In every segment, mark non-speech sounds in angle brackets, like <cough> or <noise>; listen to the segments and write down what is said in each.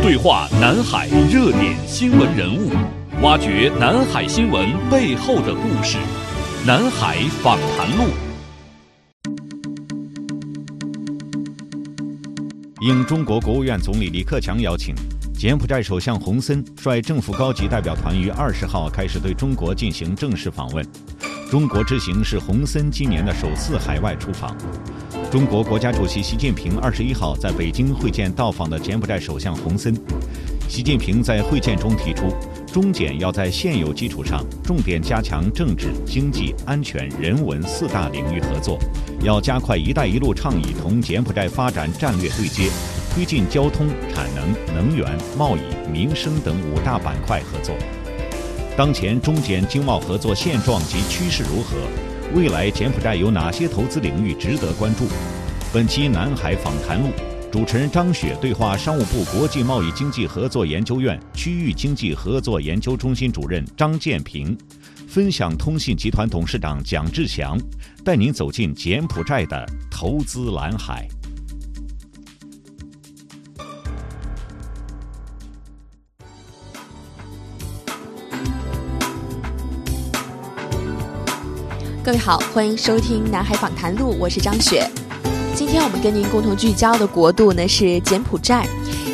对话南海热点新闻人物，挖掘南海新闻背后的故事。南海访谈录。应中国国务院总理李克强邀请，柬埔寨首相洪森率政府高级代表团于二十号开始对中国进行正式访问。中国之行是洪森今年的首次海外出访。中国国家主席习近平二十一号在北京会见到访的柬埔寨首相洪森。习近平在会见中提出，中柬要在现有基础上，重点加强政治、经济、安全、人文四大领域合作，要加快“一带一路”倡议同柬埔寨发展战略对接，推进交通、产能、能源、贸易、民生等五大板块合作。当前中柬经贸合作现状及趋势如何？未来柬埔寨有哪些投资领域值得关注？本期南海访谈录，主持人张雪对话商务部国际贸易经济合作研究院区域经济合作研究中心主任张建平，分享通信集团董事长蒋志祥，带您走进柬埔寨的投资蓝海。各位好，欢迎收听《南海访谈录》，我是张雪。今天我们跟您共同聚焦的国度呢是柬埔寨。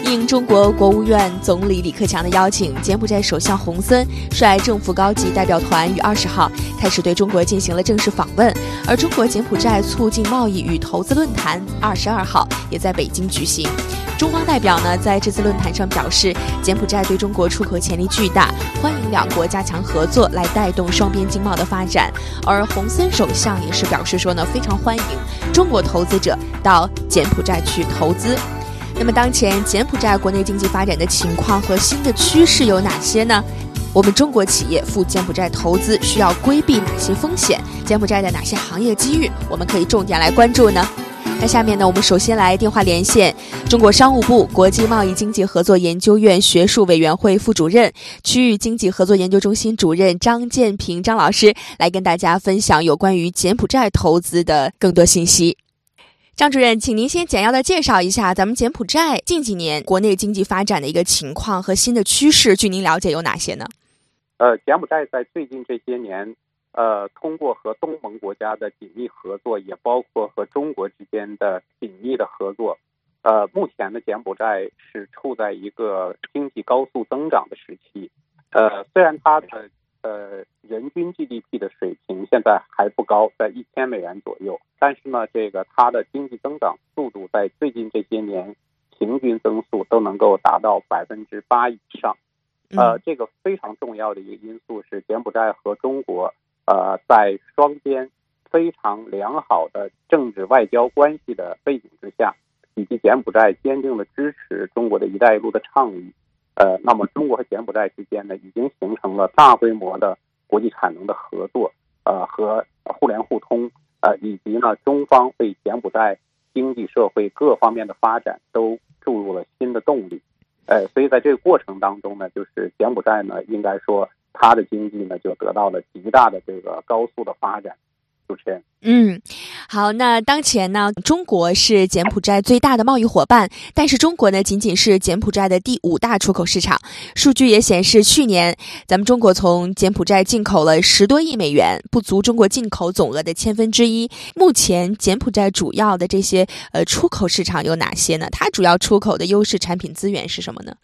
应中国国务院总理李克强的邀请，柬埔寨首相洪森率政府高级代表团于二十号开始对中国进行了正式访问。而中国柬埔寨促进贸易与投资论坛二十二号也在北京举行。中方代表呢，在这次论坛上表示，柬埔寨对中国出口潜力巨大，欢迎两国加强合作，来带动双边经贸的发展。而洪森首相也是表示说呢，非常欢迎中国投资者到柬埔寨去投资。那么，当前柬埔寨国内经济发展的情况和新的趋势有哪些呢？我们中国企业赴柬埔寨投资需要规避哪些风险？柬埔寨的哪些行业机遇我们可以重点来关注呢？那下面呢，我们首先来电话连线中国商务部国际贸易经济合作研究院学术委员会副主任、区域经济合作研究中心主任张建平张老师，来跟大家分享有关于柬埔寨投资的更多信息。张主任，请您先简要的介绍一下咱们柬埔寨近几年国内经济发展的一个情况和新的趋势，据您了解有哪些呢？呃，柬埔寨在最近这些年。呃，通过和东盟国家的紧密合作，也包括和中国之间的紧密的合作，呃，目前的柬埔寨是处在一个经济高速增长的时期。呃，虽然它的呃人均 GDP 的水平现在还不高，在一千美元左右，但是呢，这个它的经济增长速度在最近这些年平均增速都能够达到百分之八以上。呃，这个非常重要的一个因素是柬埔寨和中国。呃，在双边非常良好的政治外交关系的背景之下，以及柬埔寨坚定的支持中国的一带一路的倡议，呃，那么中国和柬埔寨之间呢，已经形成了大规模的国际产能的合作，呃，和互联互通，呃，以及呢，中方为柬埔寨经济社会各方面的发展都注入了新的动力，呃，所以在这个过程当中呢，就是柬埔寨呢，应该说。它的经济呢，就得到了极大的这个高速的发展。主持人，嗯，好，那当前呢，中国是柬埔寨最大的贸易伙伴，但是中国呢，仅仅是柬埔寨的第五大出口市场。数据也显示，去年咱们中国从柬埔寨进口了十多亿美元，不足中国进口总额的千分之一。目前，柬埔寨主要的这些呃出口市场有哪些呢？它主要出口的优势产品资源是什么呢？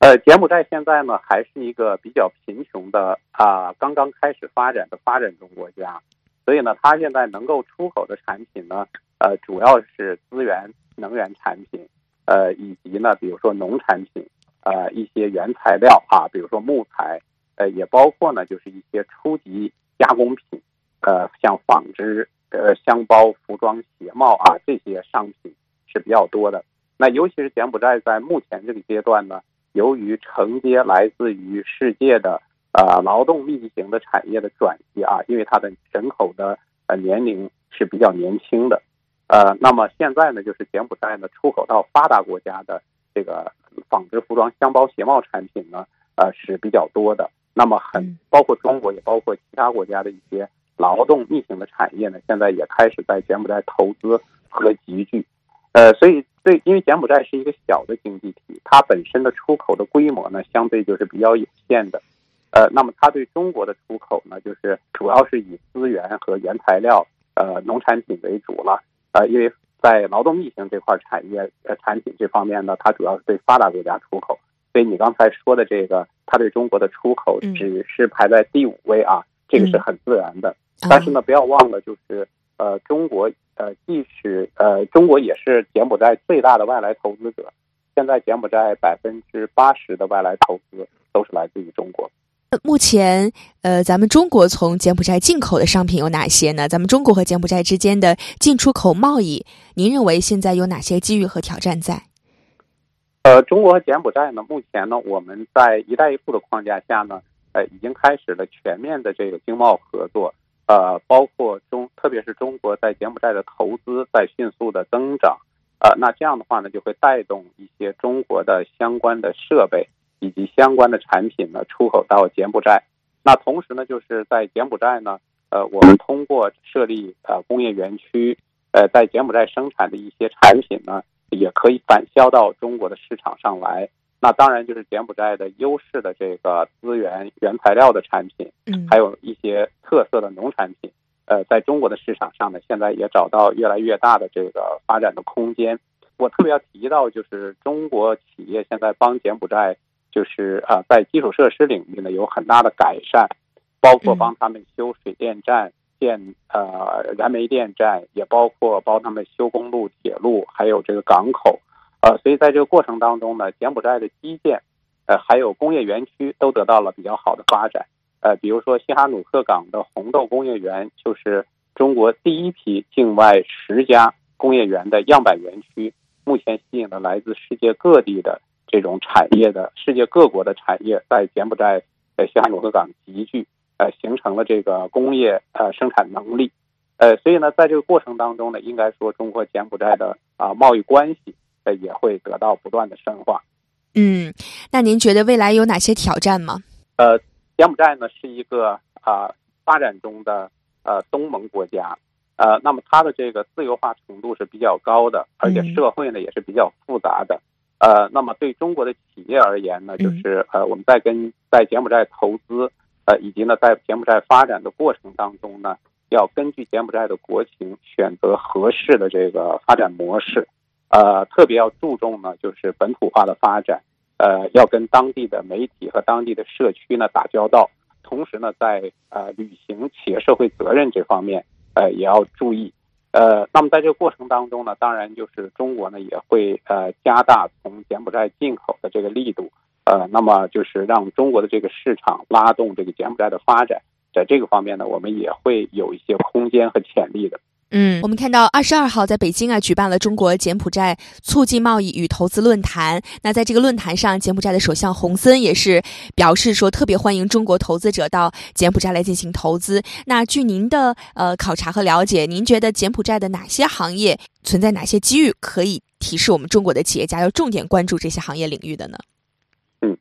呃，柬埔寨现在呢还是一个比较贫穷的啊，刚刚开始发展的发展中国家，所以呢，它现在能够出口的产品呢，呃，主要是资源、能源产品，呃，以及呢，比如说农产品，呃，一些原材料啊，比如说木材，呃，也包括呢，就是一些初级加工品，呃，像纺织、呃，箱包、服装、鞋帽啊这些商品是比较多的。那尤其是柬埔寨在目前这个阶段呢。由于承接来自于世界的呃劳动密集型的产业的转移啊，因为它的人口的呃年龄是比较年轻的，呃，那么现在呢，就是柬埔寨呢出口到发达国家的这个纺织服装、箱包、鞋帽产品呢，呃是比较多的。那么很包括中国，也包括其他国家的一些劳动密型的产业呢，现在也开始在柬埔寨投资和集聚。呃，所以对，因为柬埔寨是一个小的经济体，它本身的出口的规模呢，相对就是比较有限的。呃，那么它对中国的出口呢，就是主要是以资源和原材料，呃，农产品为主了。呃，因为在劳动密型这块产业呃产品这方面呢，它主要是对发达国家出口。所以你刚才说的这个，它对中国的出口只是排在第五位啊，这个是很自然的。但是呢，不要忘了，就是呃，中国呃，即使呃，中国也是柬埔寨最大的外来投资者。现在柬埔寨百分之八十的外来投资都是来自于中国。目前，呃，咱们中国从柬埔寨进口的商品有哪些呢？咱们中国和柬埔寨之间的进出口贸易，您认为现在有哪些机遇和挑战在？呃，中国和柬埔寨呢，目前呢，我们在“一带一路”的框架下呢，呃，已经开始了全面的这个经贸合作。呃，包括中，特别是中国在柬埔寨的投资在迅速的增长。呃，那这样的话呢，就会带动一些中国的相关的设备以及相关的产品呢出口到柬埔寨。那同时呢，就是在柬埔寨呢，呃，我们通过设立呃工业园区，呃，在柬埔寨生产的一些产品呢。也可以反销到中国的市场上来。那当然就是柬埔寨的优势的这个资源、原材料的产品，嗯，还有一些特色的农产品，呃，在中国的市场上呢，现在也找到越来越大的这个发展的空间。我特别要提到，就是中国企业现在帮柬埔寨，就是啊，在基础设施领域呢有很大的改善，包括帮他们修水电站。建呃燃煤电站，也包括帮他们修公路、铁路，还有这个港口，呃，所以在这个过程当中呢，柬埔寨的基建，呃，还有工业园区都得到了比较好的发展，呃，比如说西哈努克港的红豆工业园，就是中国第一批境外十家工业园的样板园区，目前吸引了来自世界各地的这种产业的世界各国的产业在柬埔寨在西哈努克港集聚。呃，形成了这个工业呃生产能力，呃，所以呢，在这个过程当中呢，应该说中国柬埔寨的啊贸易关系呃也会得到不断的深化。嗯，那您觉得未来有哪些挑战吗？呃，柬埔寨呢是一个啊发展中的呃东盟国家，呃，那么它的这个自由化程度是比较高的，而且社会呢也是比较复杂的。呃，那么对中国的企业而言呢，就是呃我们在跟在柬埔寨投资。呃，以及呢，在柬埔寨发展的过程当中呢，要根据柬埔寨的国情选择合适的这个发展模式，呃，特别要注重呢，就是本土化的发展，呃，要跟当地的媒体和当地的社区呢打交道，同时呢，在呃履行企业社会责任这方面，呃，也要注意，呃，那么在这个过程当中呢，当然就是中国呢也会呃加大从柬埔寨进口的这个力度。呃，那么就是让中国的这个市场拉动这个柬埔寨的发展，在这个方面呢，我们也会有一些空间和潜力的。嗯，我们看到二十二号在北京啊举办了中国柬埔寨促进贸易与投资论坛。那在这个论坛上，柬埔寨的首相洪森也是表示说，特别欢迎中国投资者到柬埔寨来进行投资。那据您的呃考察和了解，您觉得柬埔寨的哪些行业存在哪些机遇，可以提示我们中国的企业家要重点关注这些行业领域的呢？嗯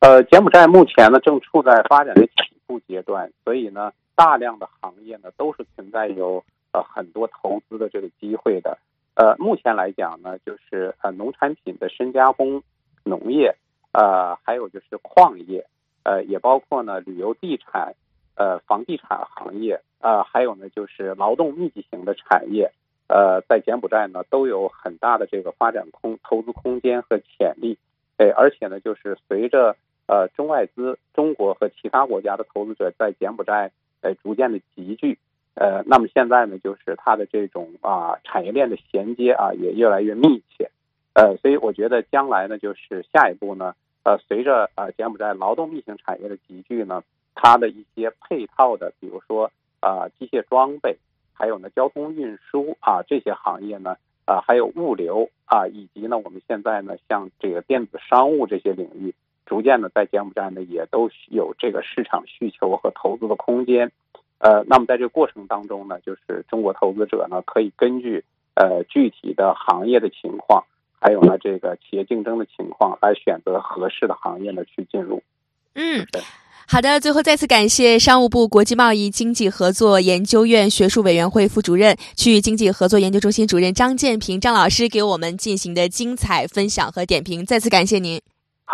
呃，柬埔寨目前呢正处在发展的起步阶段，所以呢，大量的行业呢都是存在有呃很多投资的这个机会的。呃，目前来讲呢，就是呃农产品的深加工、农业，呃，还有就是矿业，呃，也包括呢旅游地产、呃房地产行业，呃，还有呢就是劳动密集型的产业，呃，在柬埔寨呢都有很大的这个发展空投资空间和潜力。哎，而且呢，就是随着呃，中外资、中国和其他国家的投资者在柬埔寨呃逐渐的集聚，呃，那么现在呢，就是它的这种啊产业链的衔接啊也越来越密切，呃，所以我觉得将来呢，就是下一步呢，呃，随着呃柬埔寨劳动密集型产业的集聚呢，它的一些配套的，比如说啊机械装备，还有呢交通运输啊这些行业呢，啊还有物流啊，以及呢我们现在呢像这个电子商务这些领域。逐渐的，在柬埔寨呢，也都有这个市场需求和投资的空间。呃，那么在这个过程当中呢，就是中国投资者呢，可以根据呃具体的行业的情况，还有呢这个企业竞争的情况，来选择合适的行业呢去进入。嗯。好的，最后再次感谢商务部国际贸易经济合作研究院学术委员会副主任、区域经济合作研究中心主任张建平张老师给我们进行的精彩分享和点评，再次感谢您。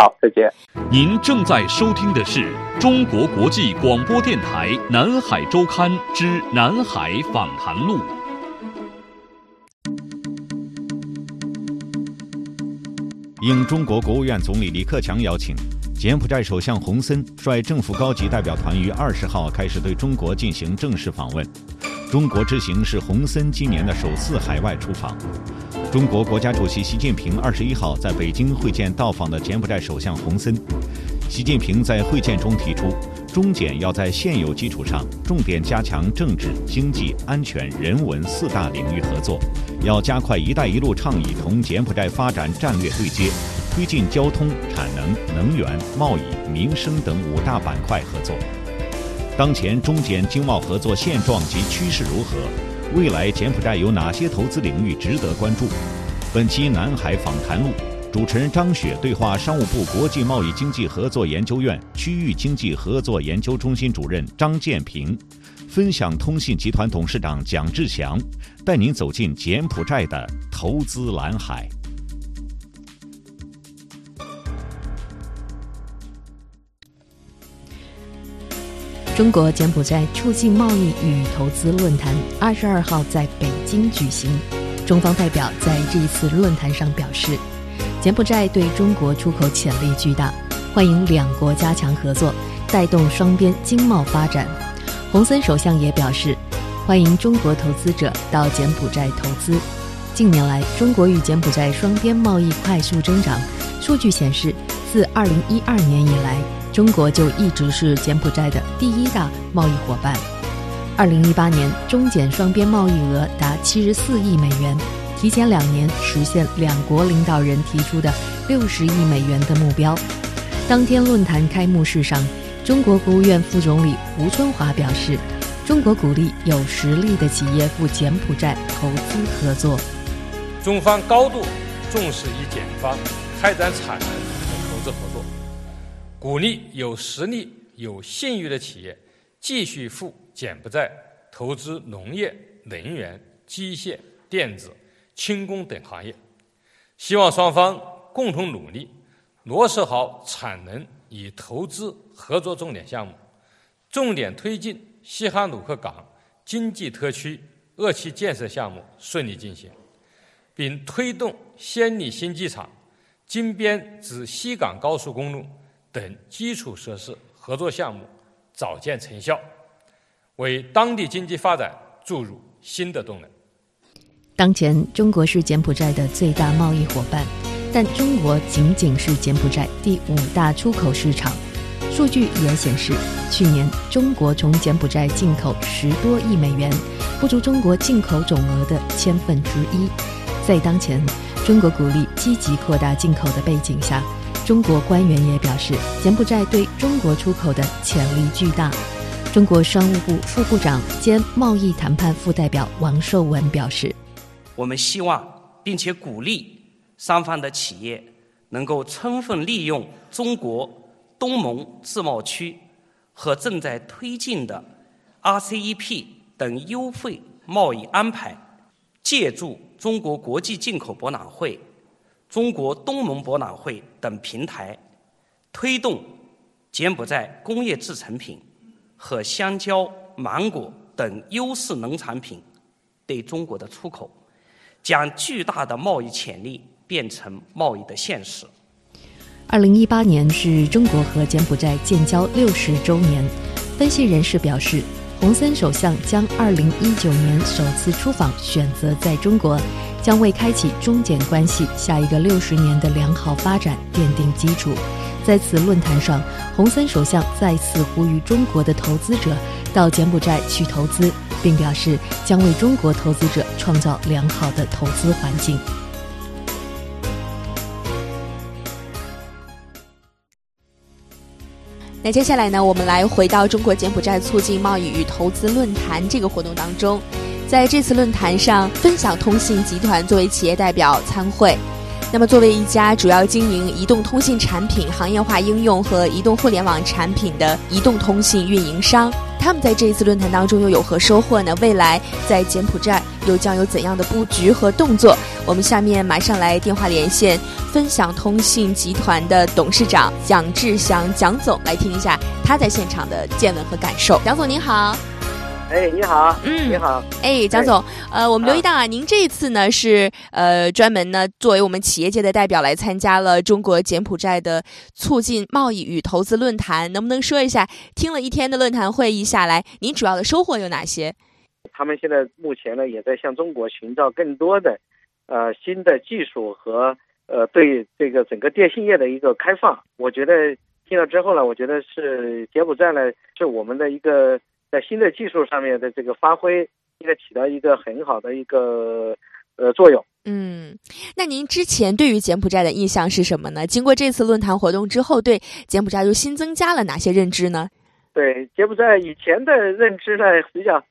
好，再见。您正在收听的是中国国际广播电台《南海周刊》之《南海访谈录》。应中国国务院总理李克强邀请。柬埔寨首相洪森率政府高级代表团于二十号开始对中国进行正式访问。中国之行是洪森今年的首次海外出访。中国国家主席习近平二十一号在北京会见到访的柬埔寨首相洪森。习近平在会见中提出，中柬要在现有基础上重点加强政治、经济、安全、人文四大领域合作，要加快“一带一路”倡议同柬埔寨发展战略对接。推进交通、产能、能源、贸易、民生等五大板块合作。当前中柬经贸合作现状及趋势如何？未来柬埔寨有哪些投资领域值得关注？本期南海访谈录，主持人张雪对话商务部国际贸易经济合作研究院区域经济合作研究中心主任张建平，分享通信集团董事长蒋志祥，带您走进柬埔寨的投资蓝海。中国柬埔寨促进贸易与投资论坛二十二号在北京举行。中方代表在这一次论坛上表示，柬埔寨对中国出口潜力巨大，欢迎两国加强合作，带动双边经贸发展。洪森首相也表示，欢迎中国投资者到柬埔寨投资。近年来，中国与柬埔寨双边贸易快速增长。数据显示，自二零一二年以来。中国就一直是柬埔寨的第一大贸易伙伴。二零一八年，中柬双边贸易额达七十四亿美元，提前两年实现两国领导人提出的六十亿美元的目标。当天论坛开幕式上，中国国务院副总理胡春华表示，中国鼓励有实力的企业赴柬埔寨投资合作。中方高度重视与柬方开展产能和投资合作。鼓励有实力、有信誉的企业继续赴柬埔寨投资农业、能源、机械、电子、轻工等行业。希望双方共同努力，落实好产能与投资合作重点项目，重点推进西哈努克港经济特区二期建设项目顺利进行，并推动暹粒新机场、金边至西港高速公路。等基础设施合作项目早见成效，为当地经济发展注入新的动能。当前，中国是柬埔寨的最大贸易伙伴，但中国仅仅是柬埔寨第五大出口市场。数据也显示，去年中国从柬埔寨进口十多亿美元，不足中国进口总额的千分之一。在当前中国鼓励积极扩大进口的背景下。中国官员也表示，柬埔寨对中国出口的潜力巨大。中国商务部副部长兼贸易谈判副代表王寿文表示：“我们希望并且鼓励双方的企业能够充分利用中国东盟自贸区和正在推进的 RCEP 等优惠贸易安排，借助中国国际进口博览会。”中国东盟博览会等平台，推动柬埔寨工业制成品和香蕉、芒果等优势农产品对中国的出口，将巨大的贸易潜力变成贸易的现实。二零一八年是中国和柬埔寨建交六十周年，分析人士表示，洪森首相将二零一九年首次出访选择在中国。将为开启中柬关系下一个六十年的良好发展奠定基础。在此论坛上，洪森首相再次呼吁中国的投资者到柬埔寨去投资，并表示将为中国投资者创造良好的投资环境。那接下来呢，我们来回到中国柬埔寨促进贸易与投资论坛这个活动当中。在这次论坛上，分享通信集团作为企业代表参会。那么，作为一家主要经营移动通信产品行业化应用和移动互联网产品的移动通信运营商，他们在这一次论坛当中又有何收获呢？未来在柬埔寨又将有怎样的布局和动作？我们下面马上来电话连线分享通信集团的董事长蒋志祥蒋总，来听一下他在现场的见闻和感受。蒋总您好。哎，你好，嗯，你好，哎，蒋总，呃，我们留意到啊，您这一次呢是呃专门呢作为我们企业界的代表来参加了中国柬埔寨的促进贸易与投资论坛，能不能说一下听了一天的论坛会议下来，您主要的收获有哪些？他们现在目前呢也在向中国寻找更多的呃新的技术和呃对这个整个电信业的一个开放。我觉得听了之后呢，我觉得是柬埔寨呢是我们的一个。在新的技术上面的这个发挥，应该起到一个很好的一个呃作用。嗯，那您之前对于柬埔寨的印象是什么呢？经过这次论坛活动之后，对柬埔寨又新增加了哪些认知呢？对柬埔寨以前的认知呢，比较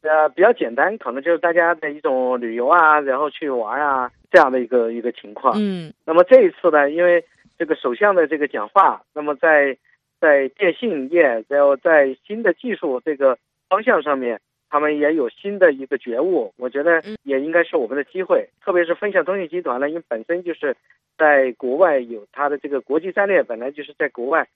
呃比较简单，可能就是大家的一种旅游啊，然后去玩啊这样的一个一个情况。嗯，那么这一次呢，因为这个首相的这个讲话，那么在。在电信业，然后在新的技术这个方向上面，他们也有新的一个觉悟。我觉得也应该是我们的机会，特别是分享通信集团呢，因为本身就是在国外有它的这个国际战略，本来就是在国外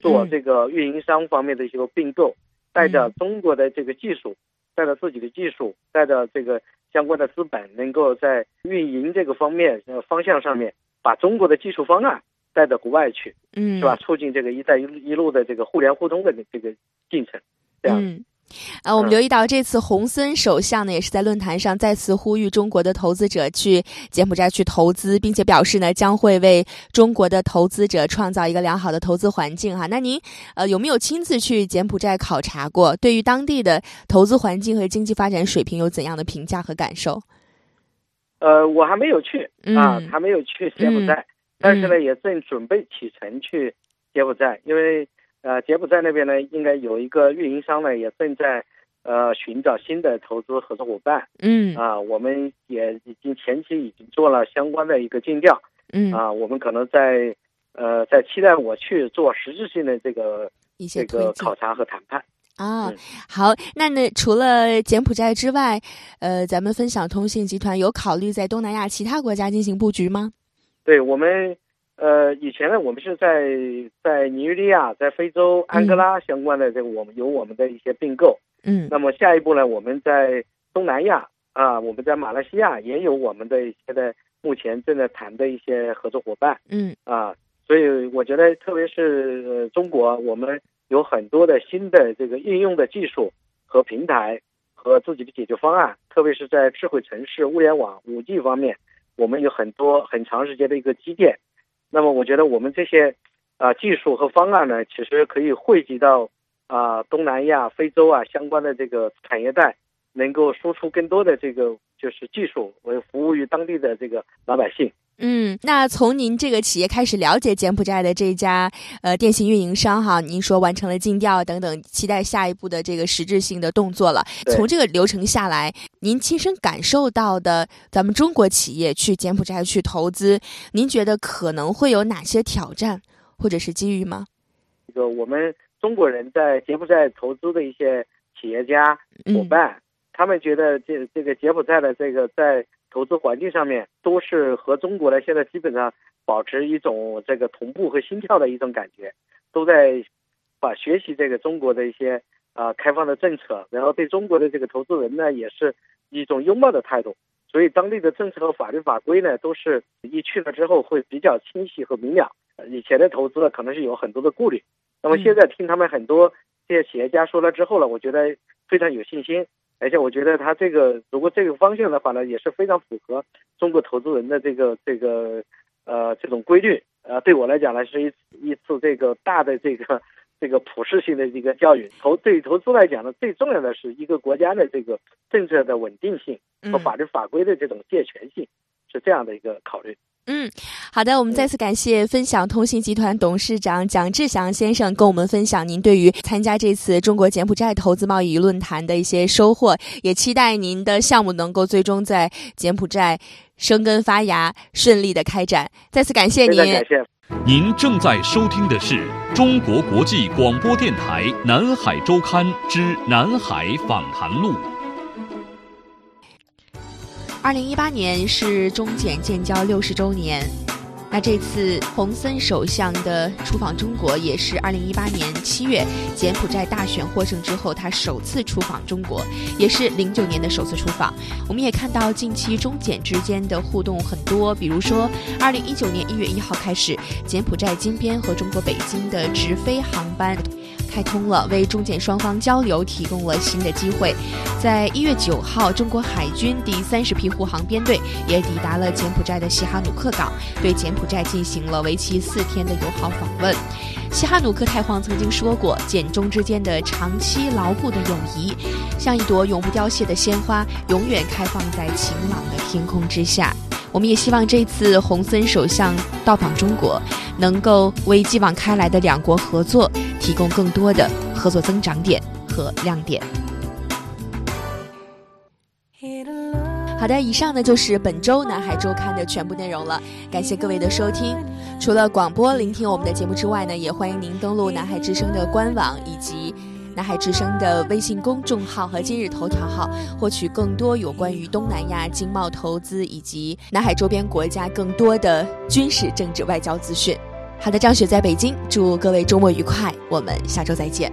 做这个运营商方面的一些并购，带着中国的这个技术，带着自己的技术，带着这个相关的资本，能够在运营这个方面呃方向上面，把中国的技术方案。带到国外去，嗯，是吧？促进这个“一带一路一路”的这个互联互通的这个进程，这样。嗯，呃，我们留意到这次洪森首相呢，也是在论坛上再次呼吁中国的投资者去柬埔寨去投资，并且表示呢，将会为中国的投资者创造一个良好的投资环境。哈，那您呃有没有亲自去柬埔寨考察过？对于当地的投资环境和经济发展水平有怎样的评价和感受？呃，我还没有去啊，还没有去柬埔寨。但是呢，也正准备启程去柬埔寨，因为呃，柬埔寨那边呢，应该有一个运营商呢，也正在呃寻找新的投资合作伙伴。嗯啊，我们也已经前期已经做了相关的一个尽调。嗯啊，我们可能在呃在期待我去做实质性的这个一些这个考察和谈判。啊，好，那呢，除了柬埔寨之外，呃，咱们分享通信集团有考虑在东南亚其他国家进行布局吗？对我们，呃，以前呢，我们是在在尼日利亚、在非洲安哥拉相关的这个，我们有我们的一些并购。嗯。那么下一步呢，我们在东南亚啊，我们在马来西亚也有我们的一些的目前正在谈的一些合作伙伴。嗯。啊，所以我觉得，特别是中国，我们有很多的新的这个应用的技术和平台和自己的解决方案，特别是在智慧城市、物联网、五 G 方面。我们有很多很长时间的一个积淀，那么我觉得我们这些啊技术和方案呢，其实可以汇集到啊东南亚、非洲啊相关的这个产业带，能够输出更多的这个就是技术，为服务于当地的这个老百姓。嗯，那从您这个企业开始了解柬埔寨的这家呃电信运营商哈，您说完成了尽调等等，期待下一步的这个实质性的动作了。从这个流程下来，您亲身感受到的，咱们中国企业去柬埔寨去投资，您觉得可能会有哪些挑战或者是机遇吗？这个我们中国人在柬埔寨投资的一些企业家伙伴，他们觉得这这个柬埔寨的这个在。投资环境上面都是和中国呢，现在基本上保持一种这个同步和心跳的一种感觉，都在把学习这个中国的一些啊开放的政策，然后对中国的这个投资人呢，也是一种拥抱的态度。所以当地的政策和法律法规呢，都是一去了之后会比较清晰和明了。以前的投资呢，可能是有很多的顾虑，那么现在听他们很多这些企业家说了之后呢，我觉得非常有信心。而且我觉得他这个如果这个方向的话呢，也是非常符合中国投资人的这个这个呃这种规律。呃，对我来讲呢，是一一次这个大的这个 <laughs> 这个普适性的一个教育。投对于投资来讲呢，最重要的是一个国家的这个政策的稳定性和法律法规的这种健全性，是这样的一个考虑。嗯，好的，我们再次感谢分享通信集团董事长蒋志祥先生跟我们分享您对于参加这次中国柬埔寨投资贸易论坛的一些收获，也期待您的项目能够最终在柬埔寨生根发芽，顺利的开展。再次感谢您。感谢。您正在收听的是中国国际广播电台南海周刊之南海访谈录。二零一八年是中柬建交六十周年，那这次洪森首相的出访中国，也是二零一八年七月柬埔寨大选获胜之后，他首次出访中国，也是零九年的首次出访。我们也看到近期中柬之间的互动很多，比如说二零一九年一月一号开始，柬埔寨金边和中国北京的直飞航班。开通了，为中柬双方交流提供了新的机会。在一月九号，中国海军第三十批护航编队也抵达了柬埔寨的西哈努克港，对柬埔寨进行了为期四天的友好访问。西哈努克太皇曾经说过，柬中之间的长期牢固的友谊，像一朵永不凋谢的鲜花，永远开放在晴朗的天空之下。我们也希望这次洪森首相到访中国，能够为继往开来的两国合作提供更多的合作增长点和亮点。好的，以上呢就是本周南海周刊的全部内容了，感谢各位的收听。除了广播聆听我们的节目之外呢，也欢迎您登录南海之声的官网以及。南海之声的微信公众号和今日头条号，获取更多有关于东南亚经贸投资以及南海周边国家更多的军事、政治、外交资讯。好的，张雪在北京，祝各位周末愉快，我们下周再见。